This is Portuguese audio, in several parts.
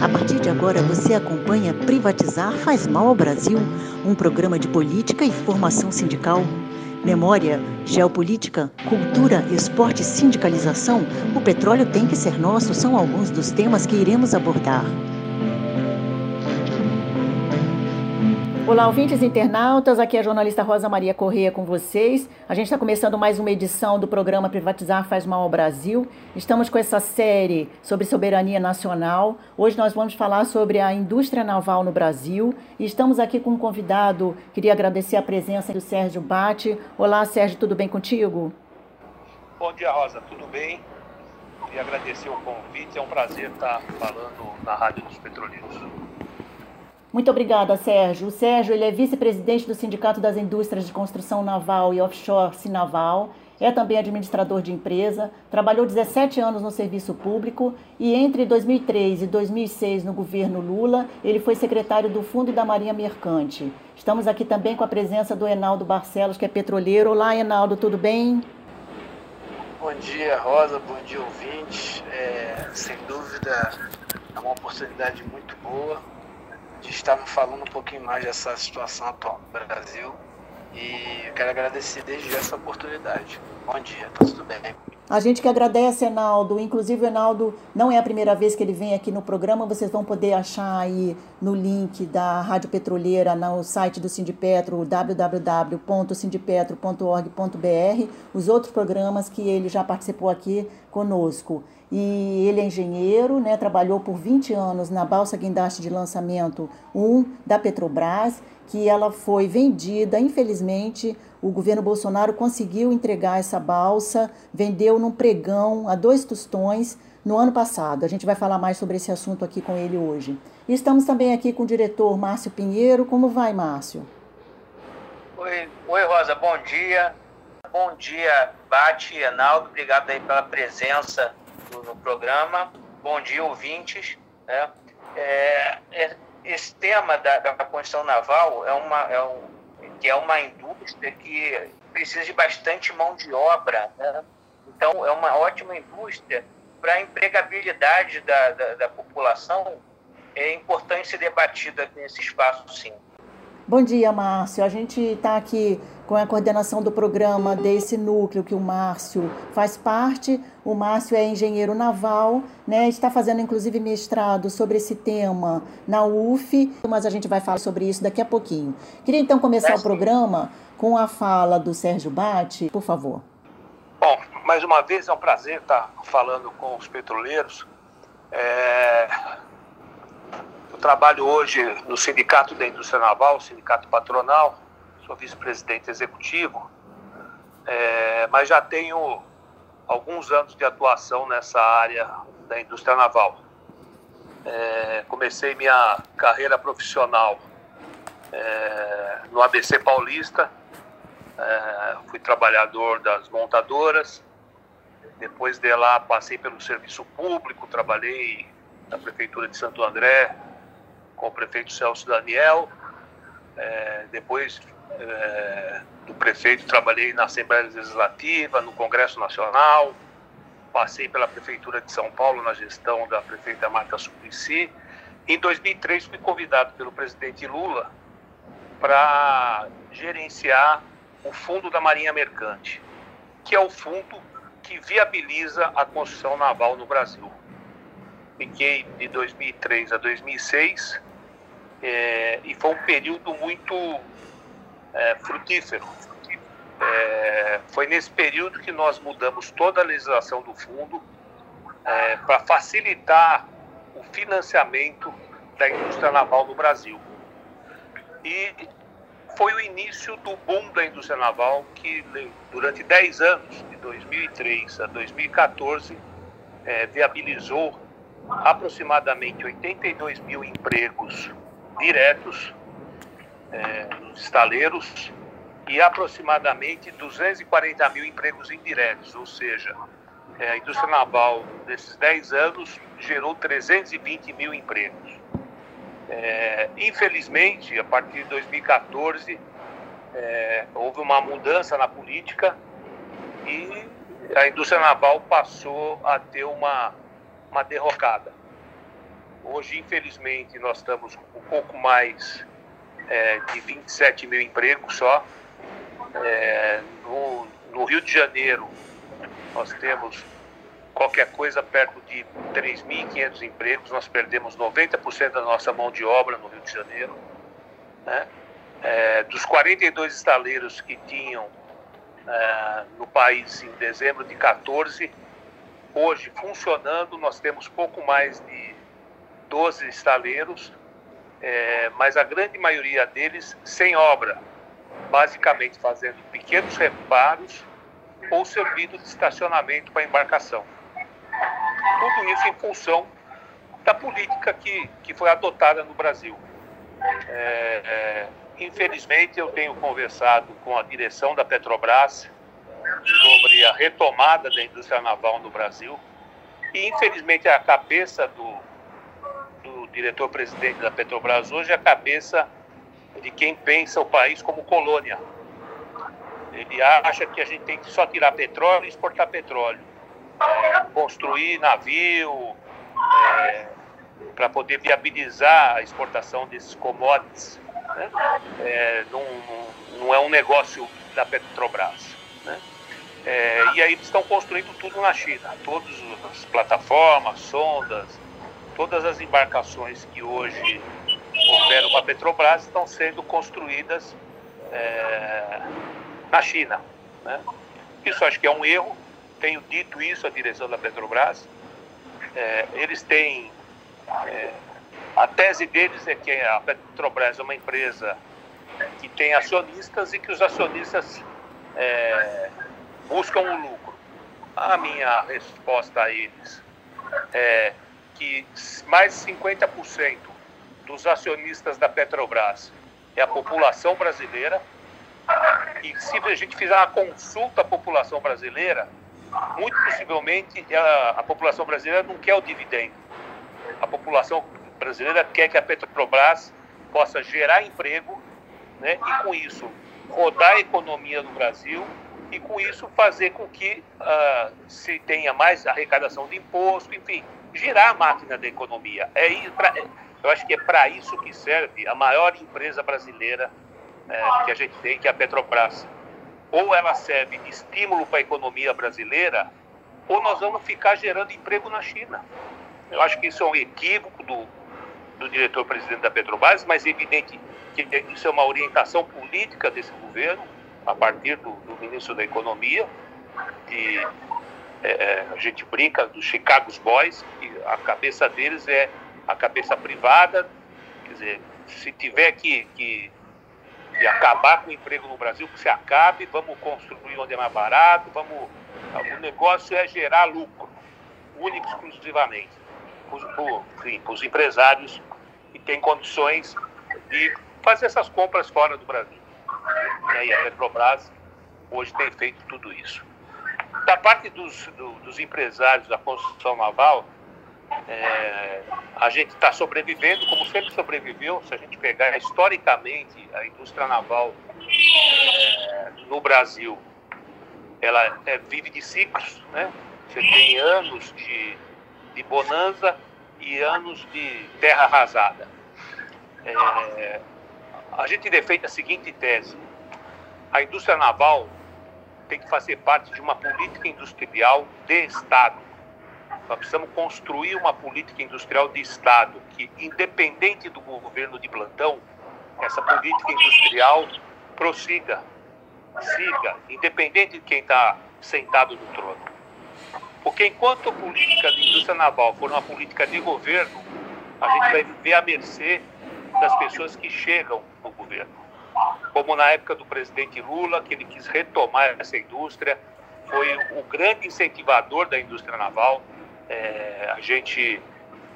A partir de agora você acompanha Privatizar faz mal ao Brasil, um programa de política e formação sindical. Memória, geopolítica, cultura, esporte e sindicalização, o petróleo tem que ser nosso são alguns dos temas que iremos abordar. Olá, ouvintes internautas, aqui é a jornalista Rosa Maria Correia com vocês. A gente está começando mais uma edição do programa Privatizar Faz Mal ao Brasil. Estamos com essa série sobre soberania nacional. Hoje nós vamos falar sobre a indústria naval no Brasil. E estamos aqui com um convidado, queria agradecer a presença do Sérgio Bate. Olá, Sérgio, tudo bem contigo? Bom dia, Rosa, tudo bem? Queria agradecer o convite, é um prazer estar falando na Rádio dos Petroleiros. Muito obrigada, Sérgio. O Sérgio ele é vice-presidente do Sindicato das Indústrias de Construção Naval e Offshore Sinaval. É também administrador de empresa, trabalhou 17 anos no serviço público e entre 2003 e 2006 no governo Lula, ele foi secretário do Fundo da Marinha Mercante. Estamos aqui também com a presença do Enaldo Barcelos, que é petroleiro. Olá, Enaldo, tudo bem? Bom dia, Rosa, bom dia, ouvintes. É, sem dúvida, é uma oportunidade muito boa de estarmos falando um pouquinho mais dessa situação atual do Brasil. E eu quero agradecer desde essa oportunidade. Bom dia, tá tudo bem? A gente que agradece, Enaldo. Inclusive, o Enaldo não é a primeira vez que ele vem aqui no programa. Vocês vão poder achar aí no link da Rádio Petroleira, no site do Sindipetro, www.sindipetro.org.br, os outros programas que ele já participou aqui conosco e ele é engenheiro, né, trabalhou por 20 anos na balsa guindaste de lançamento 1 da Petrobras, que ela foi vendida, infelizmente, o governo Bolsonaro conseguiu entregar essa balsa, vendeu num pregão a dois tostões no ano passado. A gente vai falar mais sobre esse assunto aqui com ele hoje. E estamos também aqui com o diretor Márcio Pinheiro. Como vai, Márcio? Oi, Oi Rosa, bom dia. Bom dia, Bate, Enaldo, obrigado aí pela presença no, no programa. Bom dia, ouvintes. Né? É, é, esse tema da, da construção naval é uma, é, um, que é uma indústria que precisa de bastante mão de obra. Né? Então, é uma ótima indústria para a empregabilidade da, da, da população. É importante ser debatida nesse espaço, sim. Bom dia, Márcio. A gente está aqui com a coordenação do programa desse núcleo que o Márcio faz parte. O Márcio é engenheiro naval, né? Está fazendo inclusive mestrado sobre esse tema na UF, mas a gente vai falar sobre isso daqui a pouquinho. Queria então começar o programa com a fala do Sérgio Bate, por favor. Bom, mais uma vez é um prazer estar falando com os petroleiros. É... Eu trabalho hoje no Sindicato da Indústria Naval, Sindicato Patronal, sou vice-presidente executivo, é, mas já tenho alguns anos de atuação nessa área da indústria naval. É, comecei minha carreira profissional é, no ABC Paulista, é, fui trabalhador das montadoras, depois de lá passei pelo serviço público, trabalhei na prefeitura de Santo André, com o prefeito Celso Daniel. É, depois é, do prefeito, trabalhei na Assembleia Legislativa, no Congresso Nacional, passei pela Prefeitura de São Paulo na gestão da prefeita Marta Suplicy. Em 2003 fui convidado pelo presidente Lula para gerenciar o Fundo da Marinha Mercante, que é o fundo que viabiliza a construção naval no Brasil. Fiquei de 2003 a 2006 é, e foi um período muito é, frutífero. É, foi nesse período que nós mudamos toda a legislação do fundo é, para facilitar o financiamento da indústria naval no Brasil. E foi o início do boom da indústria naval que, durante 10 anos, de 2003 a 2014, é, viabilizou aproximadamente 82 mil empregos diretos é, nos estaleiros e aproximadamente 240 mil empregos indiretos, ou seja, é, a indústria naval desses 10 anos gerou 320 mil empregos. É, infelizmente, a partir de 2014, é, houve uma mudança na política e a indústria naval passou a ter uma uma derrocada. Hoje, infelizmente, nós estamos com um pouco mais é, de 27 mil empregos só. É, no, no Rio de Janeiro, nós temos qualquer coisa perto de 3.500 empregos, nós perdemos 90% da nossa mão de obra no Rio de Janeiro. Né? É, dos 42 estaleiros que tinham é, no país em dezembro de 14, hoje funcionando, nós temos pouco mais de 12 estaleiros, é, mas a grande maioria deles sem obra, basicamente fazendo pequenos reparos ou servindo de estacionamento para embarcação. Tudo isso em função da política que, que foi adotada no Brasil. É, é, infelizmente, eu tenho conversado com a direção da Petrobras sobre a retomada da indústria naval no Brasil. E, infelizmente, a cabeça do, diretor-presidente da Petrobras hoje é a cabeça de quem pensa o país como colônia. Ele acha que a gente tem que só tirar petróleo e exportar petróleo é, construir navio é, para poder viabilizar a exportação desses commodities. Né? É, não, não, é um negócio da Petrobras. Né? É, e aí eles estão construindo tudo na China. Todas as plataformas, sondas, todas as embarcações que hoje operam com a Petrobras estão sendo construídas é, na China. Né? Isso acho que é um erro, tenho dito isso à direção da Petrobras. É, eles têm. É, a tese deles é que a Petrobras é uma empresa que tem acionistas e que os acionistas é, buscam o lucro. A minha resposta a eles é que mais de 50% dos acionistas da Petrobras é a população brasileira. E se a gente fizer uma consulta à população brasileira, muito possivelmente a, a população brasileira não quer o dividendo. A população brasileira quer que a Petrobras possa gerar emprego né, e, com isso, rodar a economia do Brasil e, com isso, fazer com que uh, se tenha mais arrecadação de imposto, enfim, girar a máquina da economia. É, eu acho que é para isso que serve a maior empresa brasileira é, que a gente tem, que é a Petrobras ou ela serve de estímulo para a economia brasileira, ou nós vamos ficar gerando emprego na China. Eu acho que isso é um equívoco do, do diretor-presidente da Petrobras, mas é evidente que isso é uma orientação política desse governo, a partir do, do ministro da Economia, e é, é, a gente brinca dos Chicago Boys, que a cabeça deles é a cabeça privada, quer dizer, se tiver que, que de acabar com o emprego no Brasil, que se acabe, vamos construir onde é mais barato, vamos. O negócio é gerar lucro, único e exclusivamente, para os empresários que têm condições de fazer essas compras fora do Brasil. E aí a Petrobras hoje tem feito tudo isso. Da parte dos, do, dos empresários da construção naval, é, a gente está sobrevivendo, como sempre sobreviveu. Se a gente pegar historicamente a indústria naval é, no Brasil, ela é, vive de ciclos, né? Você tem anos de, de bonança e anos de terra arrasada. É, a gente defende a seguinte tese: a indústria naval tem que fazer parte de uma política industrial de Estado nós precisamos construir uma política industrial de Estado que, independente do governo de plantão, essa política industrial prossiga, siga, independente de quem está sentado no trono. Porque enquanto a política de indústria naval for uma política de governo, a gente vai viver à mercê das pessoas que chegam no governo. Como na época do presidente Lula, que ele quis retomar essa indústria, foi o grande incentivador da indústria naval, é, a gente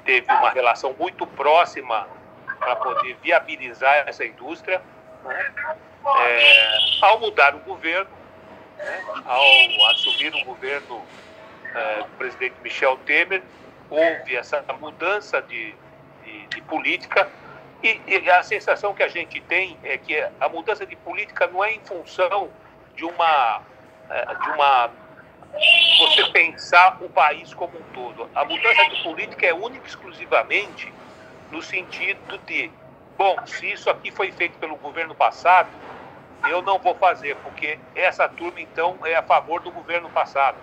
teve uma relação muito próxima para poder viabilizar essa indústria. É, ao mudar o governo, né? ao assumir o governo é, do presidente Michel Temer, houve essa mudança de, de, de política e, e, a sensação que a gente tem é que a mudança de política não é em função de uma, é, de uma você pensar o país como um todo. A mudança de política é única e exclusivamente no sentido de, bom, se isso aqui foi feito pelo governo passado, eu não vou fazer, porque essa turma, então, é a favor do governo passado.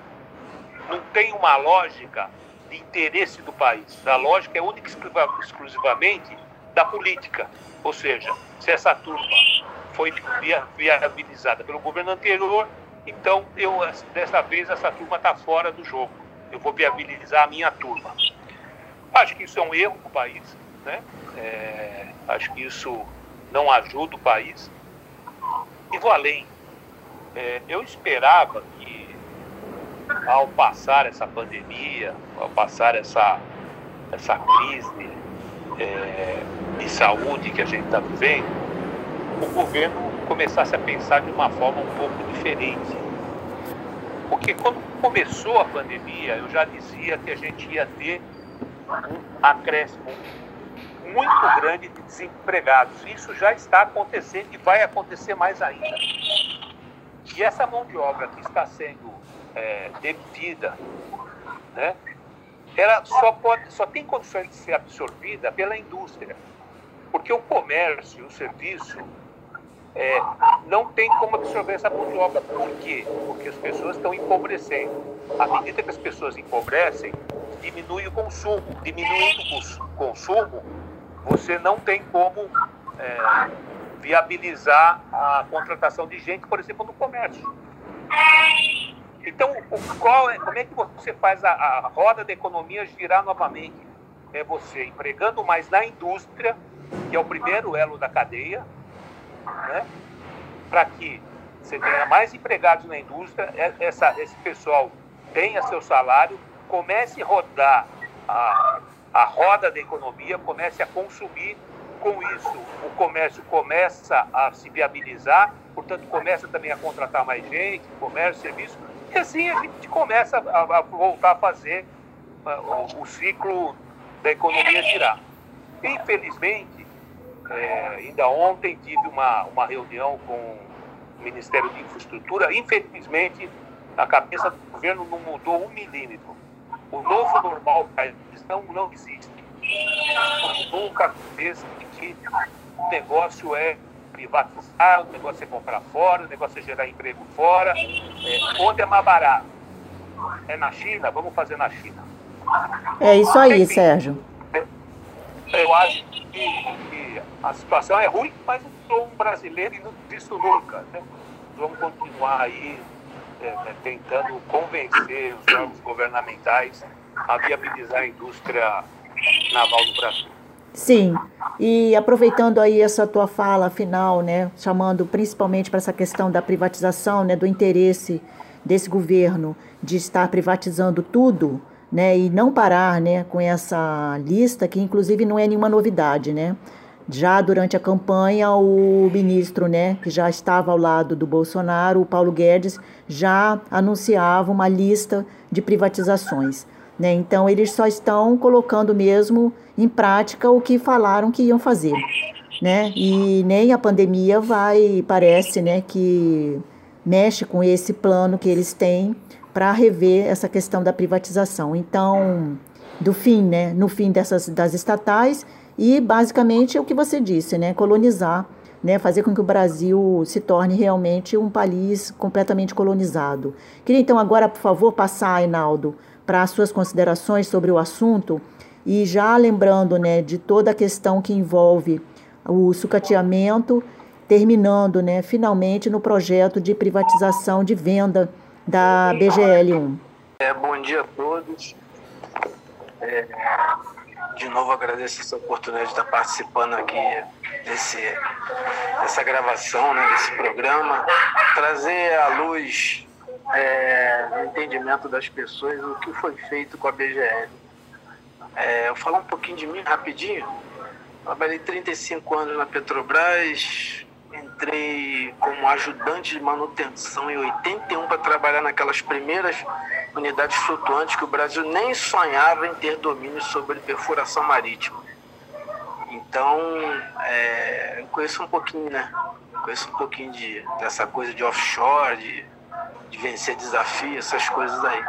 Não tem uma lógica de interesse do país. A lógica é única e exclusivamente da política. Ou seja, se essa turma foi viabilizada pelo governo anterior, então eu dessa vez essa turma está fora do jogo. Eu vou viabilizar a minha turma. Acho que isso é um erro para o país, né? É, acho que isso não ajuda o país. E vou além. É, eu esperava que ao passar essa pandemia, ao passar essa, essa crise é, de saúde que a gente está vivendo, o governo começasse a pensar de uma forma um pouco diferente. Porque quando começou a pandemia, eu já dizia que a gente ia ter um acréscimo muito grande de desempregados. Isso já está acontecendo e vai acontecer mais ainda. E essa mão de obra que está sendo é, demitida, né, ela só, pode, só tem condições de ser absorvida pela indústria. Porque o comércio, o serviço, é, não tem como absorver essa mão de obra. Por quê? Porque as pessoas estão empobrecendo. À medida que as pessoas empobrecem, diminui o consumo. Diminuindo o consumo, você não tem como é, viabilizar a contratação de gente, por exemplo, no comércio. Então, é, como é que você faz a, a roda da economia girar novamente? É você empregando mais na indústria, que é o primeiro elo da cadeia, né? para que você tenha mais empregados na indústria, é, essa, esse pessoal tenha seu salário, comece a rodar a, a roda da economia, comece a consumir. Com isso, o comércio começa a se viabilizar, portanto, começa também a contratar mais gente, comércio, serviço, e assim a gente começa a, a voltar a fazer o, o, ciclo da economia girar. Infelizmente, é, ainda ontem tive uma, uma reunião com o Ministério de Infraestrutura. Infelizmente, a cabeça do governo não mudou um milímetro. O novo normal não, não existe. Nunca fez que o negócio é privatizar, o negócio é comprar fora, o negócio é gerar emprego fora. É, onde é mais barato? É na China? Vamos fazer na China. É isso aí, Enfim, Sérgio. Eu acho que, a situação é ruim, mas eu sou um brasileiro e não visto nunca. Né? Vamos continuar aí é, é, tentando convencer os órgãos governamentais a viabilizar a indústria naval do Brasil. Sim, e aproveitando aí essa tua fala final, né, chamando principalmente para essa questão da privatização, né, do interesse desse governo de estar privatizando tudo, né, e não parar, né, com essa lista que inclusive não é nenhuma novidade, né? Já durante a campanha, o ministro, né, que já estava ao lado do Bolsonaro, o Paulo Guedes, já anunciava uma lista de privatizações. Né? Então, eles só estão colocando mesmo em prática o que falaram que iam fazer. Né? E nem a pandemia vai, parece, né, que mexe com esse plano que eles têm para rever essa questão da privatização. Então, do fim, né, no fim dessas das estatais e basicamente é o que você disse, né, colonizar, né, fazer com que o Brasil se torne realmente um país completamente colonizado. Queria então agora, por favor, passar, Ainaldo, para as suas considerações sobre o assunto e já lembrando né, de toda a questão que envolve o sucateamento, terminando né, finalmente no projeto de privatização de venda da BGL1. É, bom dia a todos. É, de novo agradeço essa oportunidade de estar participando aqui desse, dessa gravação, né, desse programa, trazer à luz é, no entendimento das pessoas o que foi feito com a BGL. É, eu falar um pouquinho de mim rapidinho. Trabalhei 35 anos na Petrobras, entrei como ajudante de manutenção em 81 para trabalhar naquelas primeiras unidades flutuantes que o Brasil nem sonhava em ter domínio sobre perfuração marítima. Então, é, conheço um pouquinho, né? Conheço um pouquinho de, dessa coisa de offshore, de de vencer desafio, essas coisas aí.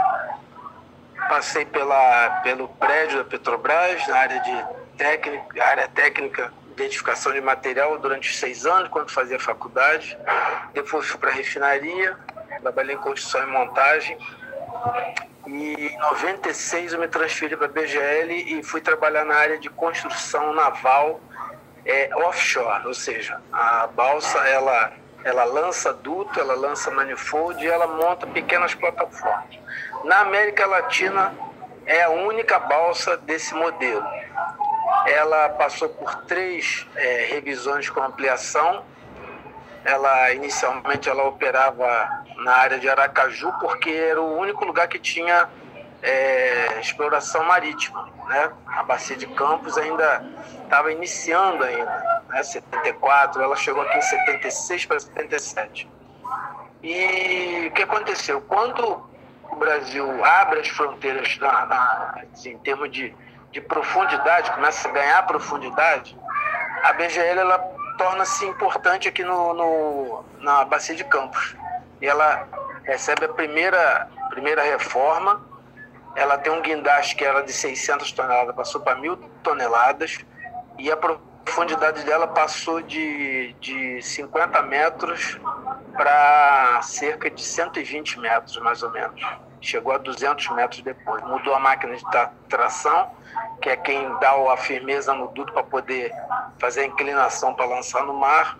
Passei pela, pelo prédio da Petrobras, na área de técnica, área técnica, identificação de material durante seis anos, quando fazia faculdade. Depois fui para refinaria, trabalhei em construção e montagem. E em 96 eu me transferi para a BGL e fui trabalhar na área de construção naval é, offshore, ou seja, a balsa ela, ela lança duto, ela lança manifold e ela monta pequenas plataformas. Na América Latina é a única balsa desse modelo. Ela passou por três é, revisões com ampliação. Ela inicialmente ela operava na área de Aracaju porque era o único lugar que tinha é, exploração marítima, né? A bacia de Campos ainda estava iniciando ainda, né? 74, ela chegou aqui em 76 para 77. E o que aconteceu? Quando o Brasil abre as fronteiras na, na, assim, em termos de, de profundidade, começa a ganhar profundidade, a BGL ela torna-se importante aqui no, no, na bacia de Campos. E ela recebe a primeira, primeira reforma ela tem um guindaste que era de 600 toneladas, passou para mil toneladas e a profundidade dela passou de, de 50 metros para cerca de 120 metros, mais ou menos. Chegou a 200 metros depois. Mudou a máquina de tração, que é quem dá a firmeza no duto para poder fazer a inclinação para lançar no mar.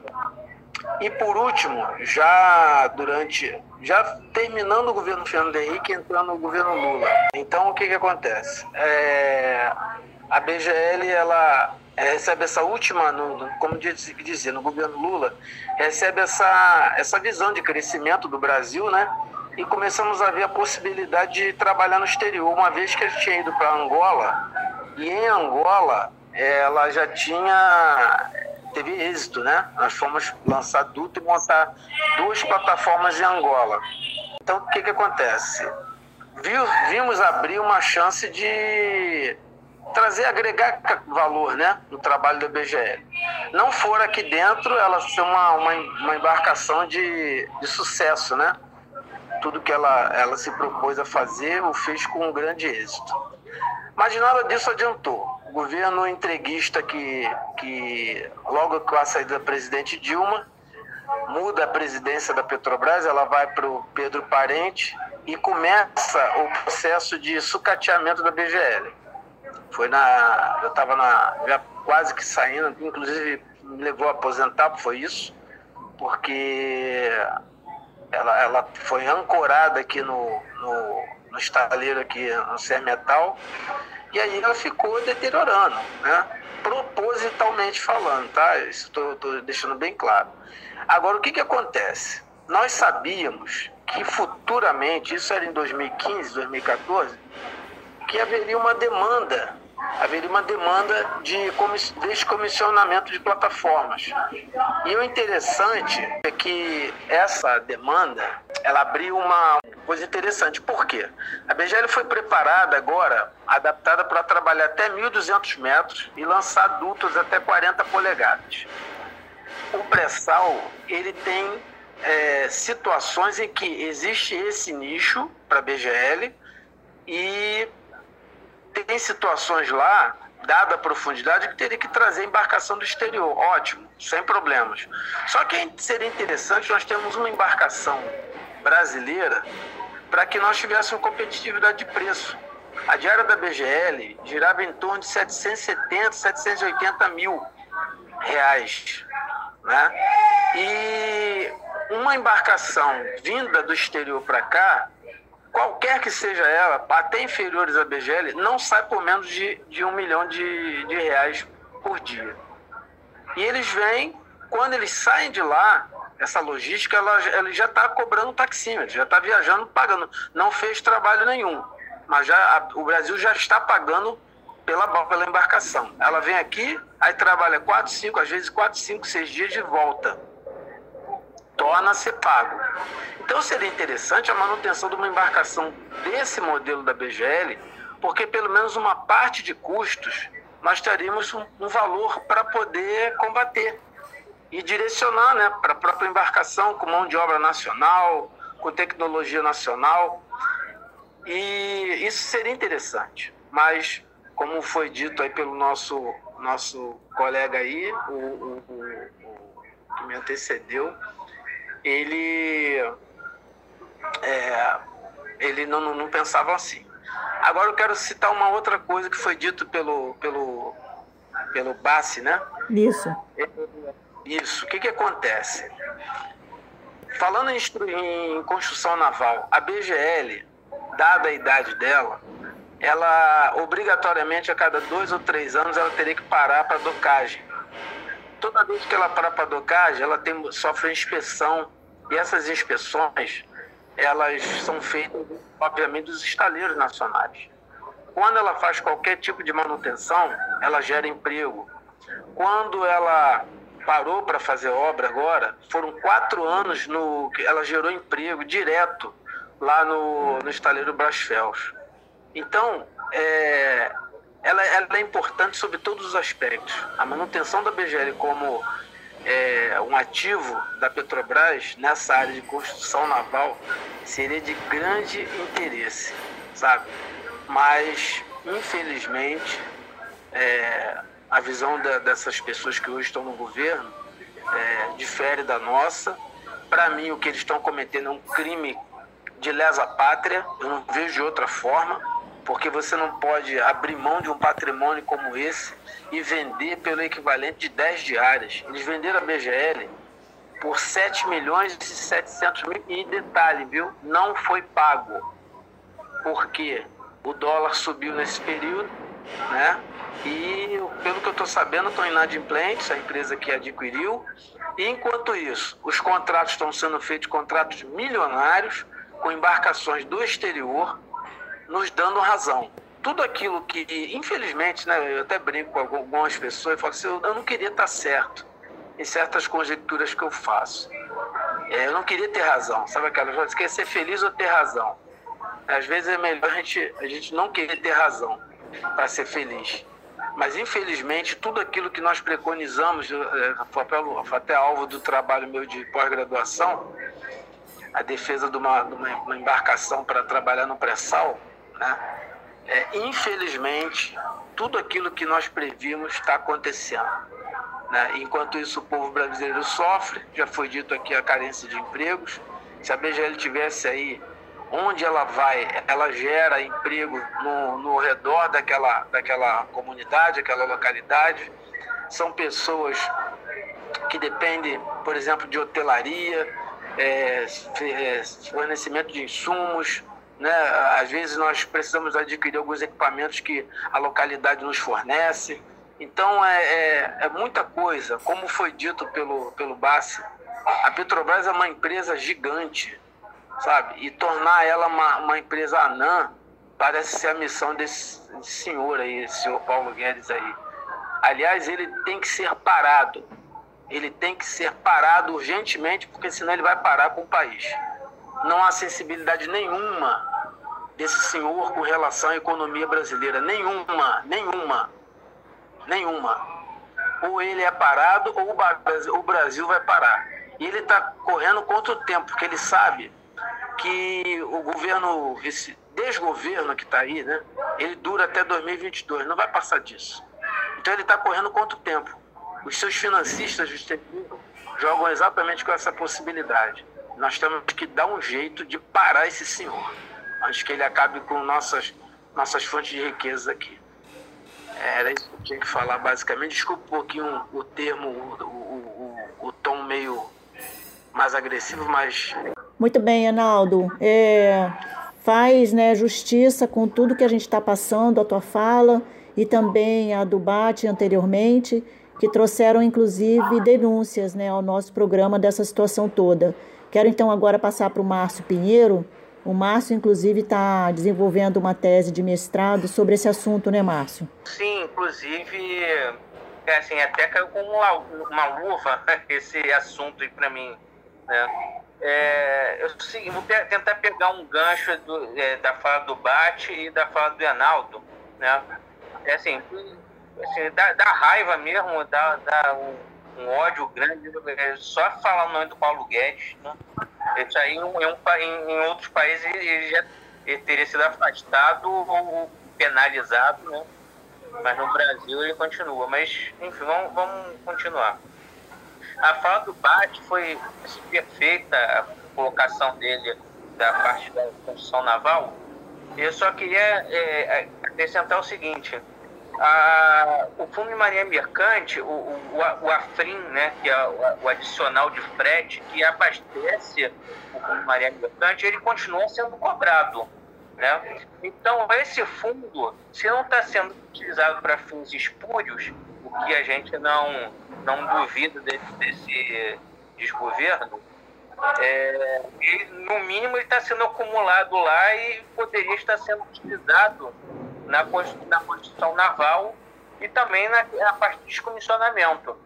E por último, já durante, já terminando o governo Fernando Henrique, entrando no governo Lula. Então o que que acontece? É, a BGL ela recebe essa última, no, como dizia, no governo Lula, recebe essa, essa visão de crescimento do Brasil, né? E começamos a ver a possibilidade de trabalhar no exterior, uma vez que gente tinha ido para Angola, e em Angola ela já tinha teve êxito, né? Nós fomos lançar Duto e montar duas plataformas em Angola. Então, o que, que acontece? Vimos abrir uma chance de trazer, agregar valor né, no trabalho da BGL. Não for aqui dentro ela ser uma, uma, uma embarcação de, de sucesso, né? Tudo que ela, ela se propôs a fazer, o fez com um grande êxito. Mas nada disso adiantou o governo entreguista que, que logo com a saída da presidente Dilma, muda a presidência da Petrobras, ela vai para o Pedro Parente e começa o processo de sucateamento da BGL. Foi na. Eu estava na. já quase que saindo, inclusive me levou a aposentar, foi isso, porque ela, ela foi ancorada aqui no, no, no estaleiro aqui no Ser Metal e aí ela ficou deteriorando, né? Propositalmente falando, tá? Isso estou deixando bem claro. Agora, o que, que acontece? Nós sabíamos que futuramente, isso era em 2015, 2014, que haveria uma demanda haveria uma demanda de descomissionamento de plataformas. E o interessante é que essa demanda, ela abriu uma coisa interessante. Por quê? A BGL foi preparada agora, adaptada para trabalhar até 1.200 metros e lançar dutos até 40 polegadas. O pré-sal, ele tem é, situações em que existe esse nicho para a BGL e tem situações lá, dada a profundidade, que teria que trazer embarcação do exterior. Ótimo, sem problemas. Só que seria interessante nós termos uma embarcação brasileira para que nós tivéssemos competitividade de preço. A diária da BGL girava em torno de 770, 780 mil reais. Né? E uma embarcação vinda do exterior para cá qualquer que seja ela, até inferiores à BGL, não sai por menos de, de um milhão de, de reais por dia. E eles vêm, quando eles saem de lá, essa logística, ela, ela já está cobrando taxímetro, já está viajando, pagando. Não fez trabalho nenhum, mas já, a, o Brasil já está pagando pela, pela embarcação. Ela vem aqui, aí trabalha 4, 5, às vezes 4, 5, 6 dias de volta torna a ser pago. Então seria interessante a manutenção de uma embarcação desse modelo da BGL, porque pelo menos uma parte de custos nós teríamos um, um valor para poder combater e direcionar né, para a própria embarcação com mão de obra nacional, com tecnologia nacional. E isso seria interessante. Mas, como foi dito aí pelo nosso, nosso colega aí, o, o, o que me antecedeu, ele, é, ele não, não pensava assim. Agora eu quero citar uma outra coisa que foi dito pelo, pelo, pelo Bassi, né? Isso. Isso. O que, que acontece? Falando em, em construção naval, a BGL, dada a idade dela, ela obrigatoriamente a cada dois ou três anos ela teria que parar para docagem. Toda vez que ela para para docagem, ela tem, sofre inspeção e essas inspeções elas são feitas, obviamente, dos estaleiros nacionais. Quando ela faz qualquer tipo de manutenção, ela gera emprego. Quando ela parou para fazer obra agora, foram quatro anos no que ela gerou emprego direto lá no, no estaleiro Brasfels. Então, é, ela, ela, é importante sobre todos os aspectos. A manutenção da BGL como é, um ativo da Petrobras nessa área de construção naval seria de grande interesse, sabe? Mas, infelizmente, é, a visão da, dessas pessoas que hoje estão no governo é, difere da nossa. Para mim, o que eles estão cometendo é um crime de lesa pátria, eu não vejo de outra forma, porque você não pode abrir mão de um patrimônio como esse e vender pelo equivalente de 10 diárias. Eles venderam a BGL por 7 milhões e 700 mil. E detalhe, viu? Não foi pago. Porque o dólar subiu nesse período, né? E pelo que eu estou sabendo, estão inadimplentes, a empresa que adquiriu. E enquanto isso, os contratos estão sendo feitos, contratos milionários, com embarcações do exterior, nos dando razão. Tudo aquilo que, infelizmente, né, eu até brinco com algumas pessoas e falo assim, eu não queria estar certo em certas conjecturas que eu faço. É, eu não queria ter razão, sabe aquela coisa? Quer ser feliz ou ter razão? Às vezes é melhor a gente, a gente não querer ter razão para ser feliz. Mas, infelizmente, tudo aquilo que nós preconizamos, é, foi até alvo do trabalho meu de pós-graduação, a defesa de uma, de uma embarcação para trabalhar no pré-sal, né? É, infelizmente, tudo aquilo que nós previmos está acontecendo. Né? Enquanto isso, o povo brasileiro sofre, já foi dito aqui a carência de empregos. Se a BGL tivesse aí onde ela vai, ela gera emprego no, no redor daquela, daquela comunidade, aquela localidade. São pessoas que dependem, por exemplo, de hotelaria, é, é, fornecimento de insumos. Né? Às vezes nós precisamos adquirir alguns equipamentos que a localidade nos fornece. Então é, é, é muita coisa. Como foi dito pelo, pelo Bassi, a Petrobras é uma empresa gigante sabe? E tornar ela uma, uma empresa anã parece ser a missão desse, senhor aí, senhor Paulo Guedes aí. Aliás, ele tem que ser parado. Ele tem que ser parado urgentemente, porque senão ele vai parar com o país. Não há sensibilidade nenhuma desse senhor com relação à economia brasileira. Nenhuma, nenhuma, nenhuma. Ou ele é parado ou o Brasil vai parar. E ele está correndo contra o tempo, porque ele sabe que o governo, esse desgoverno que está aí, né, ele dura até 2022, não vai passar disso. Então ele está correndo quanto tempo? Os seus financistas jogam exatamente com essa possibilidade. Nós temos que dar um jeito de parar esse senhor, antes que ele acabe com nossas, nossas fontes de riqueza aqui. Era isso que eu tinha que falar basicamente. Desculpa um pouquinho o termo, o, o, o, o tom meio mais agressivo, mas muito bem, Enaldo. É, faz né, justiça com tudo que a gente está passando, a tua fala e também a do Bate anteriormente, que trouxeram inclusive denúncias né, ao nosso programa dessa situação toda. Quero então agora passar para o Márcio Pinheiro. O Márcio, inclusive, está desenvolvendo uma tese de mestrado sobre esse assunto, né, Márcio? Sim, inclusive, é assim, até caiu como uma, luva esse assunto aí para mim. Né? É, eu vou tentar pegar um gancho do, é, da fala do Bate e da fala do Enaldo. Né? É assim, assim dá, dá raiva mesmo, dá, dá um, um, ódio grande. É só falar o nome do Paulo Guedes. Né? Isso aí, em, em, outros países, ele já ele teria sido afastado ou penalizado, né? Mas no Brasil ele continua. Mas, enfim, vamos, vamos continuar. A fala do Bate foi perfeita, a colocação dele da parte da construção naval. Eu só queria é, acrescentar o seguinte: a, o Fundo de Marinha Mercante, o, o, o AFRIM, né, que é o, o, adicional de frete que abastece o de Marinha Mercante, ele continua sendo cobrado. Né? Então, esse fundo, se não está sendo utilizado para fins espúrios, o que a gente não, não duvida desse, desse desgoverno, é, ele, no mínimo ele está sendo acumulado lá e poderia estar sendo utilizado na, na construção naval e também na, na parte de descomissionamento.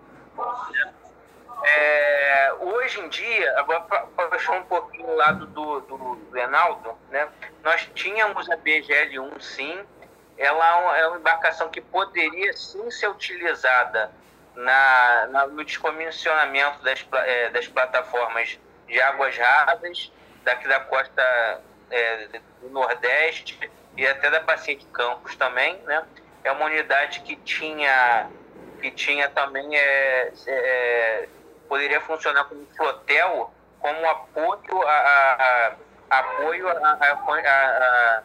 É, hoje em dia, agora para puxar um pouquinho o lado do, do, do Enaldo, né, nós tínhamos a BGL-1 sim, ela é uma embarcação que poderia sim ser utilizada na, na no descomissionamento das, é, das plataformas de águas rasas, daqui da costa é, do Nordeste e até da Bacia de Campos também, né? É uma unidade que tinha que tinha também é, é poderia funcionar como flotel, como apoio a, a, a apoio a,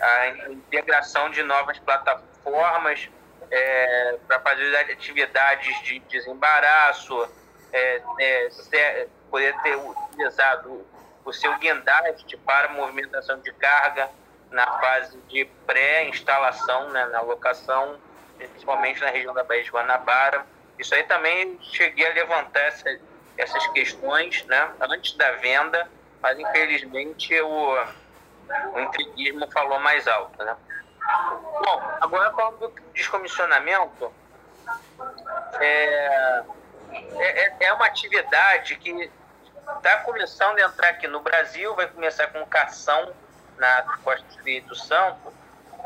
a, integração de novas plataformas é, para fazer atividades de desembaraço, é, é, poder ter utilizado o seu guindaste para movimentação de carga na fase de pré-instalação, né, na locação, principalmente na região da Baía de Guanabara. Isso aí também cheguei a levantar essa, essas questões né, antes da venda, mas infelizmente o, o intriguismo falou mais alto. Né? Bom, agora falando do descomissionamento, é, é, é uma atividade que está começando a entrar aqui no Brasil, vai começar com cação na Costa do Espírito Santo,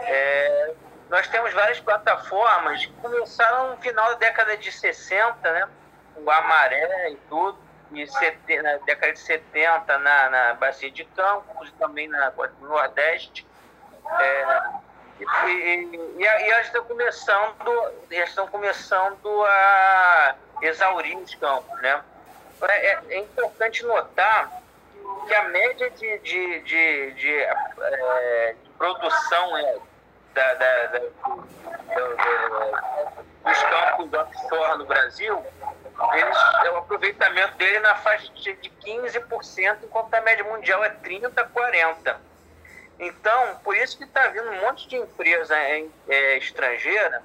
é, nós temos várias plataformas que começaram no final da década de 60, né? O Amaré e tudo, e na década de 70 na, na Bacia de Campos, também na no Nordeste. É, e, e, e, elas estão começando, elas estão começando a exaurir os campos, né? É, é importante notar que a média de, de, de, de, é, produção é, da, da, da, dos campos offshore no Brasil, eles, o aproveitamento dele é na faixa de 15%, enquanto a média mundial é 30%, 40%. Então, por isso que está vindo um monte de empresa é, estrangeira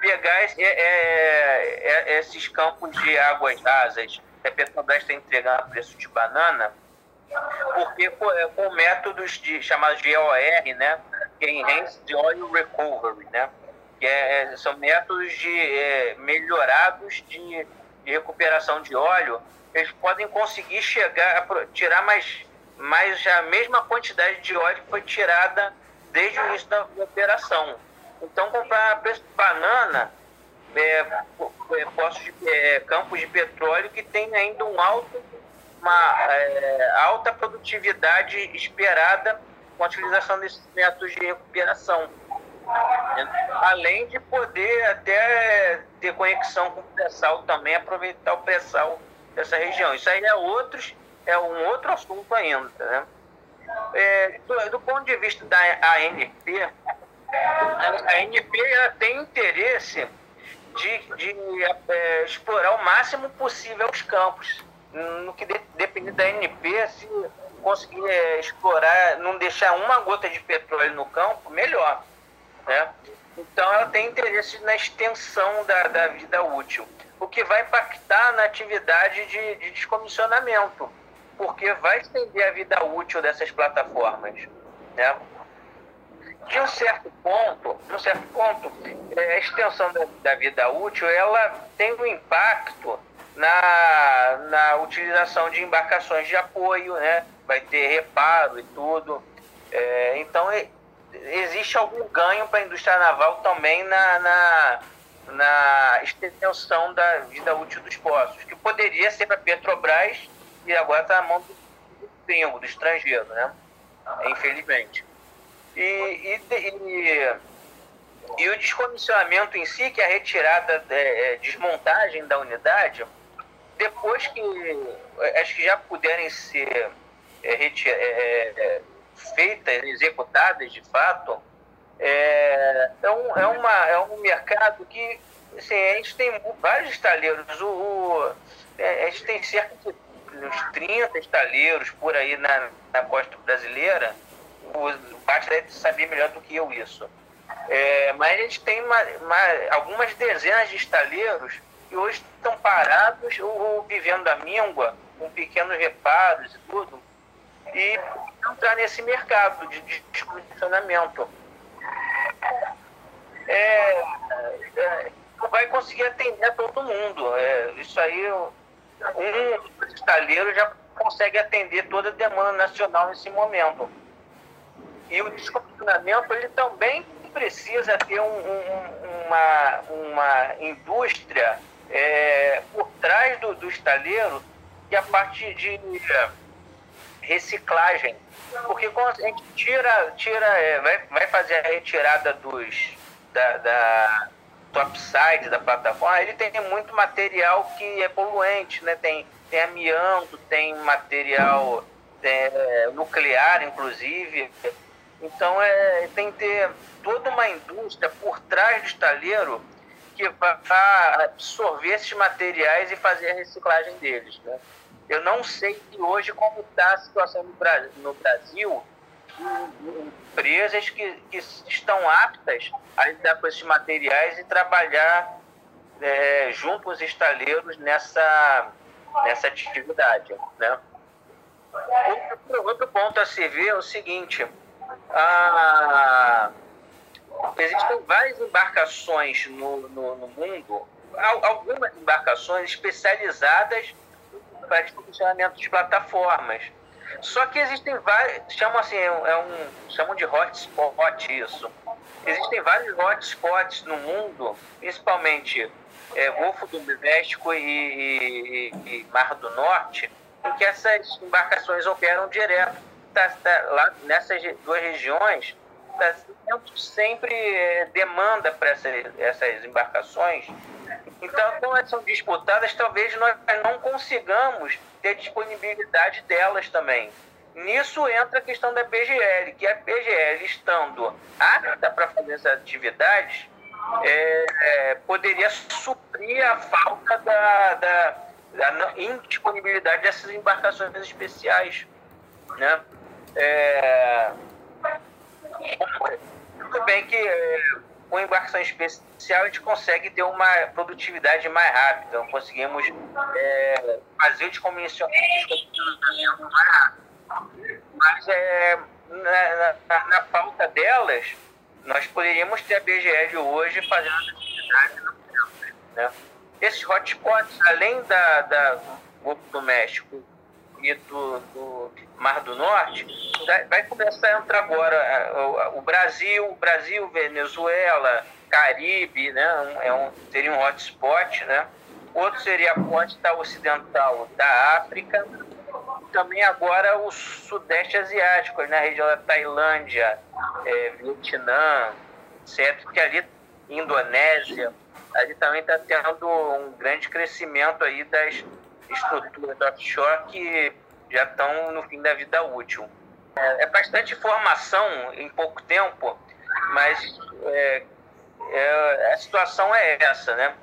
pegar é, é, é, esses campos de águas rasas a Petrobras está entregando a preço de banana, porque com, é, com métodos de, chamados de EOR, né, que é Enhanced Oil Recovery, né, que é, é, são métodos de, é, melhorados de, de, recuperação de óleo, eles podem conseguir chegar a tirar mais, mais a mesma quantidade de óleo que foi tirada desde o início da operação. Então, comprar banana, é, é, de, é, campos de petróleo que tem ainda um alto uma é, alta produtividade esperada com a utilização desses métodos de recuperação. Além de poder até ter conexão com o pré-sal também, aproveitar o pré-sal dessa região. Isso aí é, outros, é um outro assunto ainda. Né? É, do, do, ponto de vista da ANP, a, ANP tem interesse de, de é, explorar o máximo possível os campos no que de, depende da NP, se conseguir é, explorar, não deixar uma gota de petróleo no campo, melhor. Né? Então ela tem interesse na extensão da, da vida útil, o que vai impactar na atividade de, de descomissionamento, porque vai estender a vida útil dessas plataformas. Né? De um certo ponto, de um certo ponto, é, a extensão da vida útil ela tem um impacto na, na utilização de embarcações de apoio, né? vai ter reparo e tudo. É, então, existe algum ganho para a indústria naval também na, na, na, extensão da vida útil dos postos, que poderia ser para a Petrobras e agora está na mão do do estrangeiro, né? Infelizmente. E, e, e, e o descomissionamento em si, que é a retirada, é, é, desmontagem da unidade, depois que as que já puderem ser é, é, é, feitas, executadas de fato, é, é, um, é, uma, é um mercado que assim, a gente tem vários estaleiros. O, o a gente tem cerca de uns 30 estaleiros por aí na, na costa brasileira. O Bate deve saber melhor do que eu isso. É, mas a gente tem uma, uma, algumas dezenas de estaleiros hoje estão parados ou, ou vivendo da míngua, com pequenos reparos e tudo, e entrar nesse mercado de, de descondicionamento. É, é, não vai conseguir atender a todo mundo. É, isso aí, um estaleiro já consegue atender toda a demanda nacional nesse momento. E o descondicionamento, ele também precisa ter um, um, uma, uma indústria é, por trás do, do estaleiro é a parte de reciclagem. Porque quando a gente tira, tira é, vai, vai fazer a retirada dos, da, da topside da plataforma, ele tem muito material que é poluente, né? Tem, tem amianto, tem material é, nuclear, inclusive. Então é, tem que ter toda uma indústria por trás do estaleiro que absorver esses materiais e fazer a reciclagem deles. Né? Eu não sei hoje como está a situação no Brasil, no Brasil empresas que, que estão aptas a lidar com esses materiais e trabalhar é, junto aos estaleiros nessa, nessa atividade. Né? Outro, outro ponto a se ver é o seguinte: a, existem várias embarcações no, no, no mundo, algumas embarcações especializadas para funcionamento de plataformas. Só que existem vários, chamam assim, é um, chamam de hotspot isso. Existem vários hotspots no mundo, principalmente é, Golfo do México e, e, e, Mar do Norte, em que essas embarcações operam direto. Tá, tá, lá nessas duas regiões, tá sempre é, demanda para essas, essas embarcações então, como elas são disputadas, talvez nós não consigamos ter disponibilidade delas também. Nisso entra a questão da PGL, que a PGL, estando apta para fazer essas atividades, é, é, poderia suprir a falta da, da, da, indisponibilidade dessas embarcações especiais. Né? É, tudo bem que é, com embarcação especial a gente consegue ter uma produtividade mais rápida, então conseguimos é, fazer o descomissionamento mais rápido. Mas é, na, na, na, falta delas, nós poderíamos ter a BGE hoje fazendo atividade no tempo. Né? Esses hotspots, além da, da do México e do, do Mar do Norte, vai começar a entrar agora é, o Brasil, Brasil, Venezuela, Caribe, né? É um, seria um hotspot, né? Outro seria a costa ocidental da África, também agora o Sudeste Asiático, na região da Tailândia, é, Vietnã, etc., que ali, Indonésia, ali também está tendo um grande crescimento aí das estruturas offshore que já estão no fim da vida útil. É, é bastante informação em pouco tempo, mas é, é, a situação é essa, né?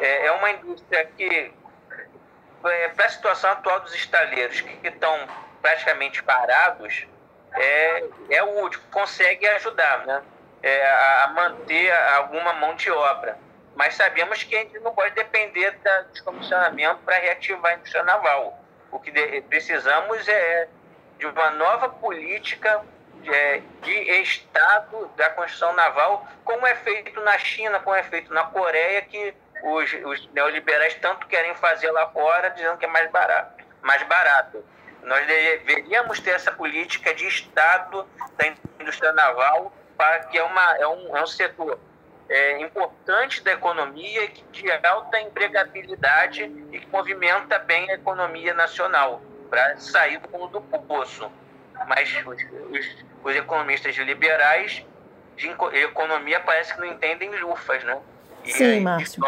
É, é uma indústria que, é, para a situação atual dos estaleiros, que estão praticamente parados, é, é útil, consegue ajudar né? É, a manter alguma mão de obra. Mas sabemos que a gente não pode depender do descomissionamento para reativar a indústria naval. O que precisamos é de uma nova política de, de Estado da construção naval, como é feito na China, como é feito na Coreia, que os, os neoliberais tanto querem fazer lá fora, dizendo que é mais barato. Mais barato. Nós deveríamos ter essa política de Estado da indústria naval, para que é, uma, é, um, é um setor é, importante da economia, de alta empregabilidade e que movimenta bem a economia nacional. para sair do fundo do poço. Mas os, os, os economistas liberais de economia parece que não entendem lufas, né? E Sim, Márcio.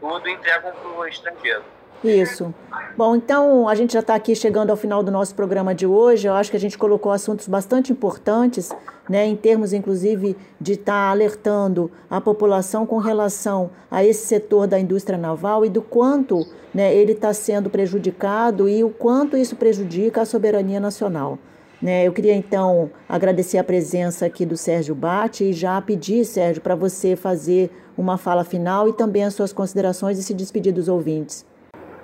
Tudo entregam para o estrangeiro. Isso. Bom, então a gente já está aqui chegando ao final do nosso programa de hoje. Eu acho que a gente colocou assuntos bastante importantes, né, em termos inclusive de estar tá alertando a população com relação a esse setor da indústria naval e do quanto né, ele está sendo prejudicado e o quanto isso prejudica a soberania nacional. Né, eu queria então agradecer a presença aqui do Sérgio Bate e já pedir, Sérgio, para você fazer uma fala final e também as suas considerações e se despedir dos ouvintes.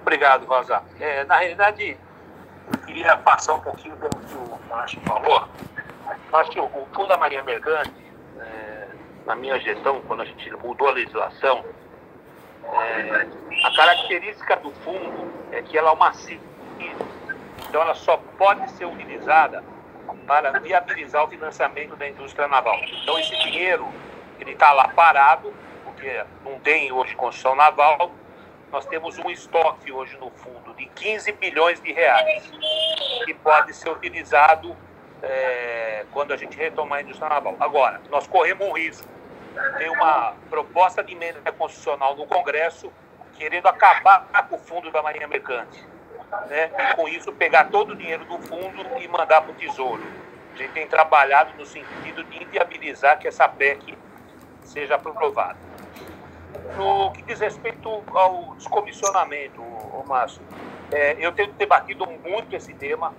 Obrigado, Rosa. É, na realidade, eu queria passar um pouquinho pelo que o Márcio falou. Acho que o, o Fundo da Marinha Mercante, é, na minha gestão, quando a gente mudou a legislação, é, a característica do fundo é que ela é uma CID, então ela só pode ser utilizada para viabilizar o financiamento da indústria naval. Então esse dinheiro, ele está lá parado, porque não tem hoje construção naval, nós temos um estoque hoje no fundo de 15 bilhões de reais, que pode ser utilizado é, quando a gente retomar a indústria naval. Agora, nós corremos um risco. Tem uma proposta de emenda constitucional no Congresso querendo acabar com o fundo da Marinha Mercante. Né? E com isso pegar todo o dinheiro do fundo e mandar para o Tesouro. A gente tem trabalhado no sentido de inviabilizar que essa PEC seja aprovada. No que diz respeito ao descomissionamento, Márcio, é, eu tenho debatido muito esse tema.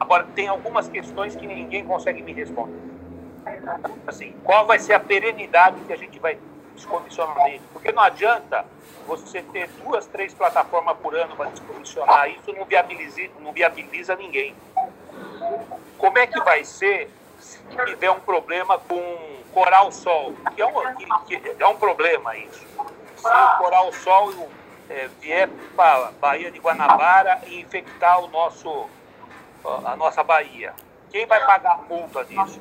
Agora, tem algumas questões que ninguém consegue me responder. Assim, qual vai ser a perenidade que a gente vai descomissionamento? Porque não adianta você ter duas, três plataformas por ano para descomissionar. Isso não viabiliza, não viabiliza ninguém. Como é que vai ser se tiver um problema com Coral Sol, que é um, que, que é um problema isso. Se o Coral Sol é, vier para a Baía de Guanabara e infectar o nosso, a nossa Bahia, quem vai pagar a multa disso?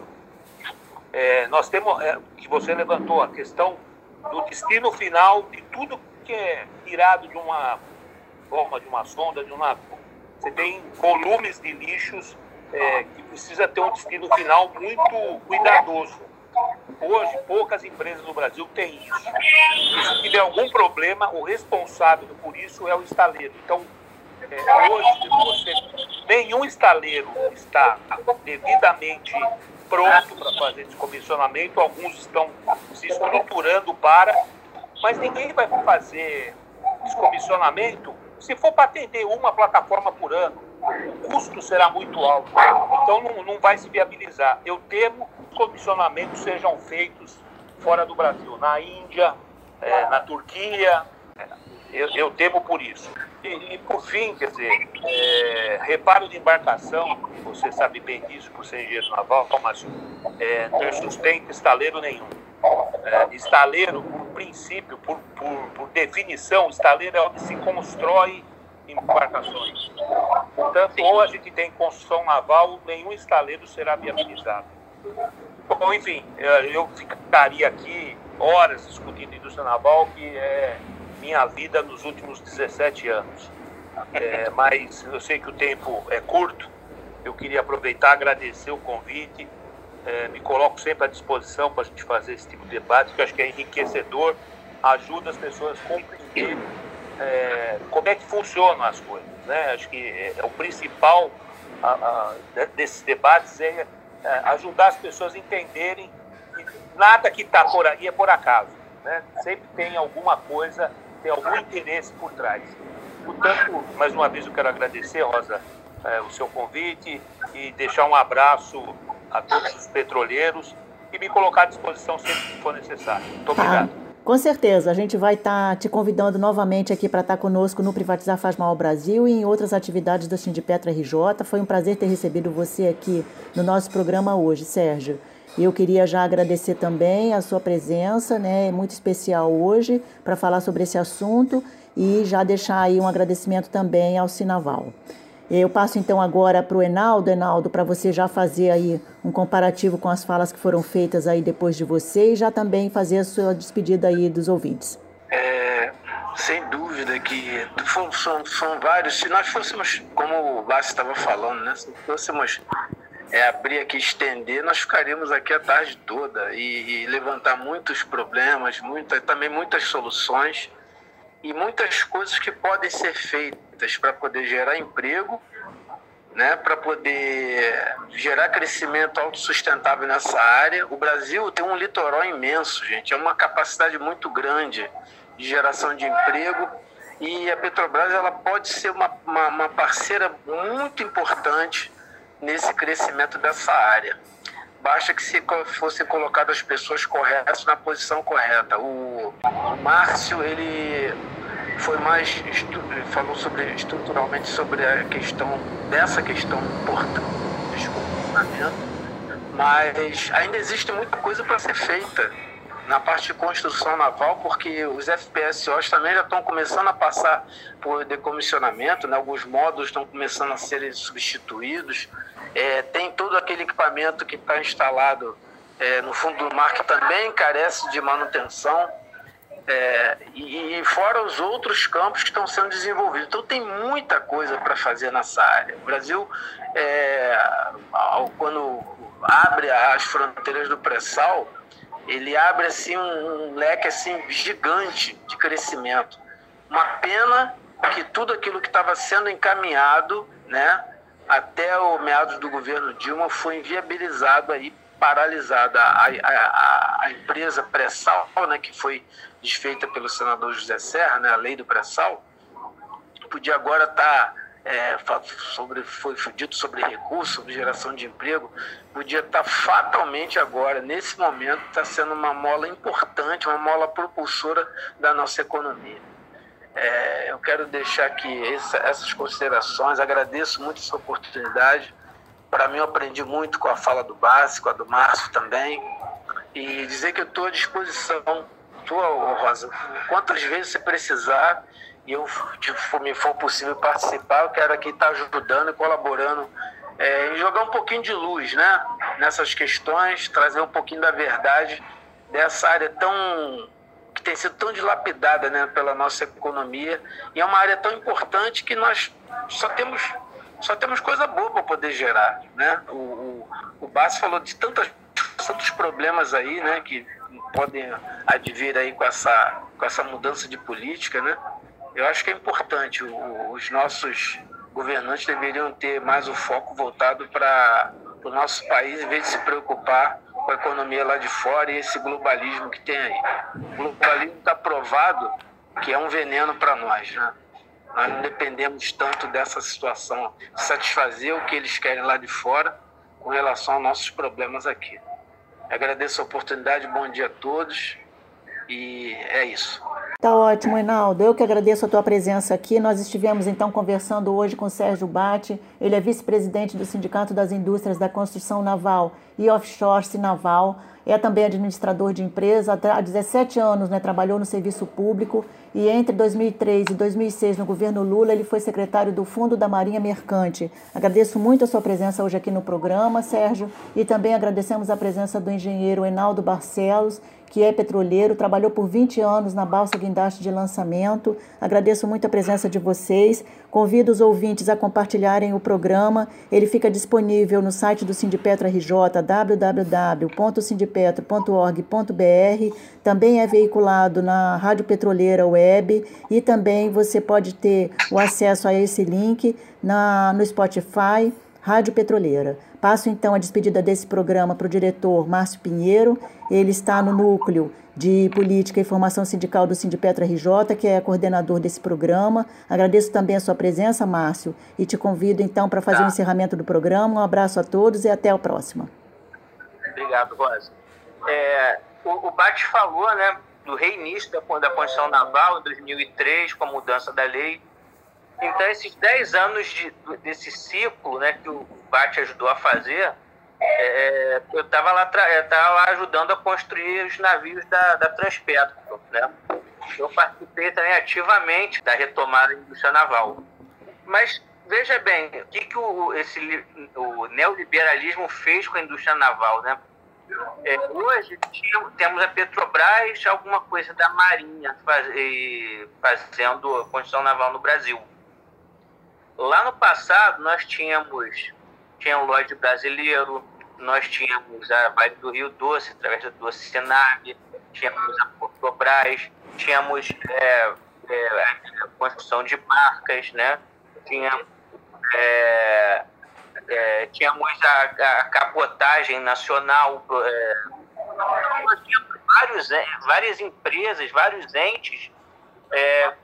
É, nós temos, é, que você levantou, a questão do destino final de tudo que é tirado de uma forma, de uma sonda, de uma. Você tem volumes de lixos é, que precisa ter um destino final muito cuidadoso. Hoje, poucas empresas no Brasil têm isso. E se tiver algum problema, o responsável por isso é o estaleiro. Então, é, hoje, você, nenhum estaleiro está devidamente pronto para fazer descomissionamento, alguns estão se estruturando para, mas ninguém vai fazer descomissionamento se for para atender uma plataforma por ano. O custo será muito alto, então não, não vai se viabilizar. Eu temo comissionamentos sejam feitos fora do Brasil, na Índia, é, na Turquia. Eu, eu, temo por isso. E, e por fim, quer dizer, é, reparo de embarcação, você sabe bem disso por ser engenheiro naval, mas é, não sustenta estaleiro nenhum. É, estaleiro, por princípio, por, por, por definição, estaleiro é onde se constrói embarcações. Portanto, ou a gente tem construção naval, nenhum estaleiro será viabilizado. Bom, enfim, eu ficaria aqui horas discutindo indústria naval, que é minha vida nos últimos 17 anos. É, mas eu sei que o tempo é curto, eu queria aproveitar, agradecer o convite, é, me coloco sempre à disposição para a gente fazer esse tipo de debate, que eu acho que é enriquecedor, ajuda as pessoas a compreender é, como é que funcionam as coisas. Né? Acho que é, é o principal a, a, desses debates é é, ajudar as pessoas a entenderem que nada que está por aí é por acaso. Né? Sempre tem alguma coisa, tem algum interesse por trás. Portanto, mais uma vez eu quero agradecer, Rosa, é, o seu convite e deixar um abraço a todos os petroleiros e me colocar à disposição sempre que for necessário. Muito obrigado. Com certeza, a gente vai estar tá te convidando novamente aqui para estar tá conosco no Privatizar Faz Mal ao Brasil e em outras atividades da Sindipetra RJ. Foi um prazer ter recebido você aqui no nosso programa hoje, Sérgio. Eu queria já agradecer também a sua presença, né, muito especial hoje, para falar sobre esse assunto e já deixar aí um agradecimento também ao Sinaval. Eu passo então agora para o Enaldo, Enaldo, para você já fazer aí um comparativo com as falas que foram feitas aí depois de você e já também fazer a sua despedida aí dos ouvintes. É, Sem dúvida que são, são vários. Se nós fôssemos, como o Bassi estava falando, né? se fôssemos é, abrir aqui, estender, nós ficaríamos aqui a tarde toda e, e levantar muitos problemas, muita, também muitas soluções e muitas coisas que podem ser feitas para poder gerar emprego, né, para poder gerar crescimento autossustentável nessa área. O Brasil tem um litoral imenso, gente, é uma capacidade muito grande de geração de emprego e a Petrobras ela pode ser uma, uma, uma parceira muito importante nesse crescimento dessa área. Basta que se fossem colocadas as pessoas corretas na posição correta. O, Márcio, ele foi mais falou sobre estruturalmente sobre a questão dessa questão importante, mas ainda existe muita coisa para ser feita na parte de construção naval, porque os FPSOs também já estão começando a passar por decomissionamento, né? alguns módulos estão começando a serem substituídos. É, tem todo aquele equipamento que está instalado é, no fundo do mar que também carece de manutenção. É, e, e, fora os outros campos que estão sendo desenvolvidos. Então tem muita coisa para fazer nessa área. O Brasil, é, quando abre as fronteiras do pré-sal, ele abre assim um, um leque assim gigante de crescimento. Uma pena que tudo aquilo que estava sendo encaminhado, né, até o meados do governo Dilma foi inviabilizado aí, paralisada a, a, a empresa pré-sal, né, que foi desfeita pelo senador José Serra, né, a lei do pré-sal, podia agora estar tá é, sobre, foi dito sobre recurso, sobre geração de emprego, podia estar fatalmente agora, nesse momento, está sendo uma mola importante, uma mola propulsora da nossa economia. É, eu quero deixar aqui essa, essas considerações, agradeço muito essa oportunidade. Para mim, eu aprendi muito com a fala do Básico, a do Márcio também, e dizer que eu estou à disposição, tua, Rosa, quantas vezes você precisar, e eu, tipo, me for possível participar, eu quero aqui estar ajudando e colaborando é, jogar um pouquinho de luz né, nessas questões, trazer um pouquinho da verdade dessa área tão que tem sido tão dilapidada né, pela nossa economia e é uma área tão importante que nós só temos só temos coisa boa para poder gerar, né? O, o, o falou de tantos, tantos problemas aí, né, que podem advir aí com essa com essa mudança de política, né? Eu acho que é importante. O, os nossos governantes deveriam ter mais o foco voltado para o nosso país, em vez de se preocupar com a economia lá de fora e esse globalismo que tem aí. O globalismo está provado que é um veneno para nós, né? Nós não dependemos tanto dessa situação, satisfazer o que eles querem lá de fora com relação aos nossos problemas aqui. Agradeço a oportunidade, bom dia a todos e é isso. Tá ótimo, Reinaldo. Eu que agradeço a tua presença aqui. Nós estivemos então conversando hoje com Sérgio Bate. Ele é vice-presidente do Sindicato das Indústrias da Construção Naval e Offshore Naval. É também administrador de empresa. Há 17 anos né, trabalhou no serviço público e entre 2003 e 2006, no governo Lula, ele foi secretário do Fundo da Marinha Mercante. Agradeço muito a sua presença hoje aqui no programa, Sérgio, e também agradecemos a presença do engenheiro Enaldo Barcelos, que é petroleiro, trabalhou por 20 anos na balsa guindaste de lançamento. Agradeço muito a presença de vocês. Convido os ouvintes a compartilharem o programa. Ele fica disponível no site do Sindipetro RJ, www.sindipetro.org.br. Também é veiculado na Rádio Petroleira Web e também você pode ter o acesso a esse link na, no Spotify, Rádio Petroleira. Passo então a despedida desse programa para o diretor Márcio Pinheiro. Ele está no núcleo de Política e Formação Sindical do Sindipetra RJ, que é coordenador desse programa. Agradeço também a sua presença, Márcio, e te convido então para fazer tá. o encerramento do programa. Um abraço a todos e até a próxima. Obrigado, Rosa. É, o, o Bate falou né, do reinício da, da Constituição Naval em 2003, com a mudança da lei então, esses 10 anos de, desse ciclo né, que o Bate ajudou a fazer, é, eu estava lá, lá ajudando a construir os navios da, da Transpetro. Né? Eu participei também ativamente da retomada da indústria naval. Mas veja bem, o que, que o, esse, o neoliberalismo fez com a indústria naval? Né? É, hoje temos a Petrobras, alguma coisa da Marinha faz, fazendo construção naval no Brasil. Lá no passado nós tínhamos tinha o Lloyd brasileiro, nós tínhamos a Vale do Rio Doce, através da Doce Senab, tínhamos a Petrobras, tínhamos é, é, a construção de marcas, né? Tinha, é, é, tínhamos a, a, cabotagem nacional, é, nós tínhamos vários, é, várias empresas, vários entes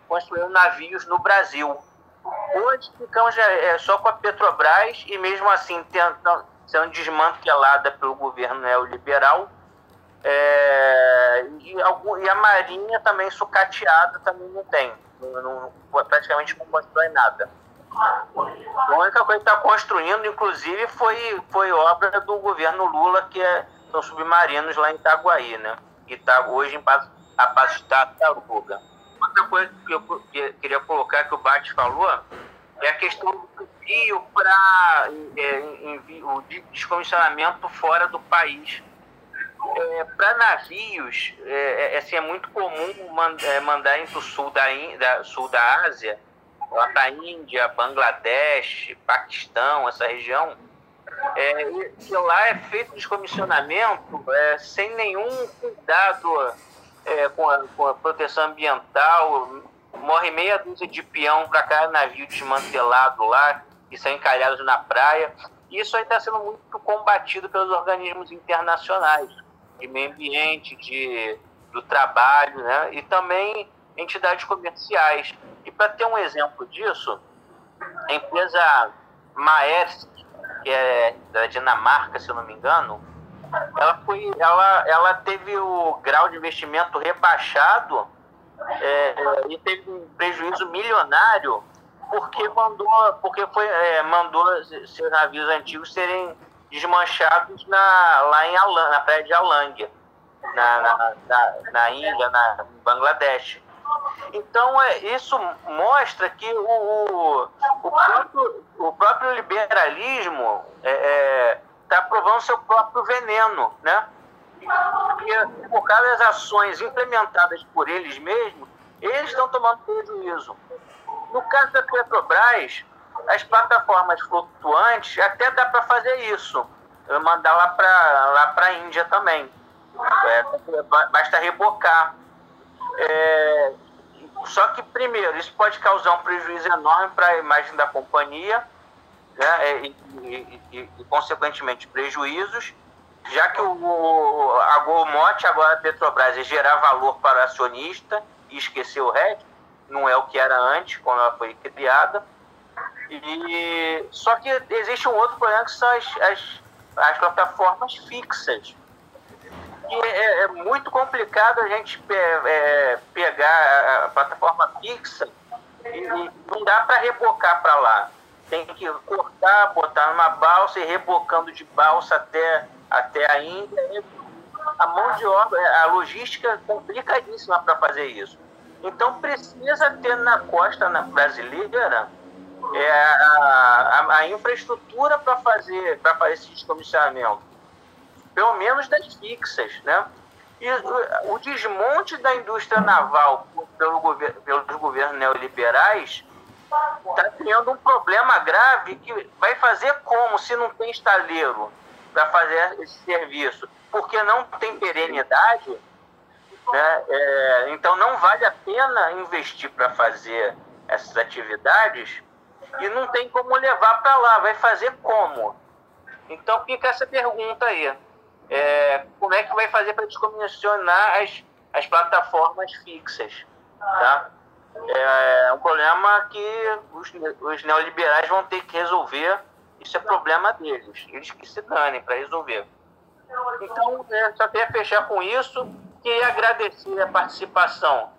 construindo navios no Brasil. Hoje ficamos é, só com a Petrobras e mesmo assim tentando, sendo desmantelada pelo governo neoliberal é, e, algum, e, a Marinha também sucateada também não tem. Não, não, praticamente não constrói nada. A única coisa que está construindo, inclusive, foi, foi obra do governo Lula, que é, são submarinos lá em Itaguaí, né? Que está hoje em a base de tartaruga. Outra coisa que eu queria colocar que o Bate falou é a questão do envio para é, o descomissionamento fora do país é, para navios, é, é, assim, é muito comum é, mandar para o sul da, da, sul da Ásia, lá para a Índia, Bangladesh, Paquistão, essa região. É, e lá é feito descomissionamento é, sem nenhum cuidado é, com, a, com a proteção ambiental. Morre meia dúzia de peão para cada navio desmantelado lá, que são encalhados na praia. Isso aí está sendo muito combatido pelos organismos internacionais de meio ambiente, de, do trabalho, né? e também entidades comerciais. E para ter um exemplo disso, a empresa Maersk, que é da Dinamarca, se eu não me engano, ela, foi, ela, ela teve o grau de investimento rebaixado é, e teve um prejuízo milionário porque mandou, porque foi, é, mandou seus navios antigos serem desmanchados na, lá em Alang, na praia de Alang, na, na, na, na Índia, na Bangladesh. Então, é, isso mostra que o, o, o, próprio, o próprio liberalismo está é, seu próprio veneno, né? Porque por causa das ações implementadas por eles mesmos, eles estão tomando prejuízo. No caso da Petrobras, as plataformas flutuantes, até dá para fazer isso. Mandar lá para lá a Índia também. É, basta rebocar. É, só que, primeiro, isso pode causar um prejuízo enorme para a imagem da companhia né, é, e, e, e, e, consequentemente, prejuízos, já que o, a Golmote, agora a Petrobras, é gerar valor para o acionista e esquecer o resto, não é o que era antes, quando ela foi criada. E, só que existe um outro problema que são as, as, as plataformas fixas. E é, é, muito complicado a gente é, é pegar a plataforma fixa e, e não dá para rebocar para lá. Tem que cortar, botar numa balsa e rebocando de balsa até, até a Índia. A mão de obra, a logística é complicadíssima para fazer isso. Então precisa ter na costa brasileira é a, a, a infraestrutura para fazer, fazer esse descomissionamento, pelo menos das fixas, né? E o, desmonte da indústria naval pelo pelos governos neoliberais está criando um problema grave que vai fazer como se não tem estaleiro para fazer esse serviço, porque não tem perenidade, né? É, então não vale a pena investir para fazer essas atividades e não tem como levar para lá. Vai fazer como? Então fica essa pergunta aí. É, como é que vai fazer para descomissionar as, as plataformas fixas? Tá? É um problema que os, os neoliberais vão ter que resolver. Isso é problema deles. Eles que se danem para resolver. Então, é, só queria fechar com isso. Queria agradecer a participação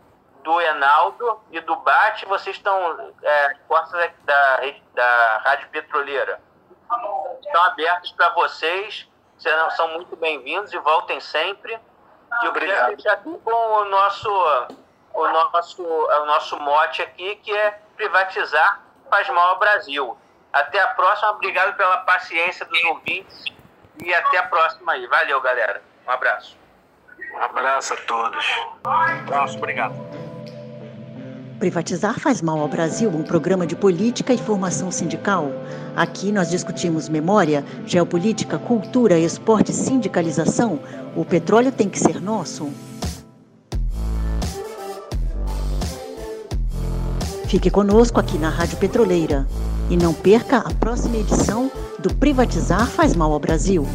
do Enaldo e do Bate, vocês estão, é, portas da, da Rádio Petroleira estão abertas para vocês, serão, são muito bem-vindos e voltem sempre. E eu queria fechar aqui com o nosso, o, nosso, o nosso mote aqui, que é privatizar faz mal ao Brasil. Até a próxima, obrigado pela paciência dos ouvintes E até a próxima aí. Valeu, galera. Um abraço. Um abraço a todos. Um abraço, obrigado. Privatizar faz mal ao Brasil, um programa de política e formação sindical. Aqui nós discutimos memória, geopolítica, cultura, esporte e sindicalização. O petróleo tem que ser nosso. Fique conosco aqui na Rádio Petroleira e não perca a próxima edição do Privatizar faz mal ao Brasil.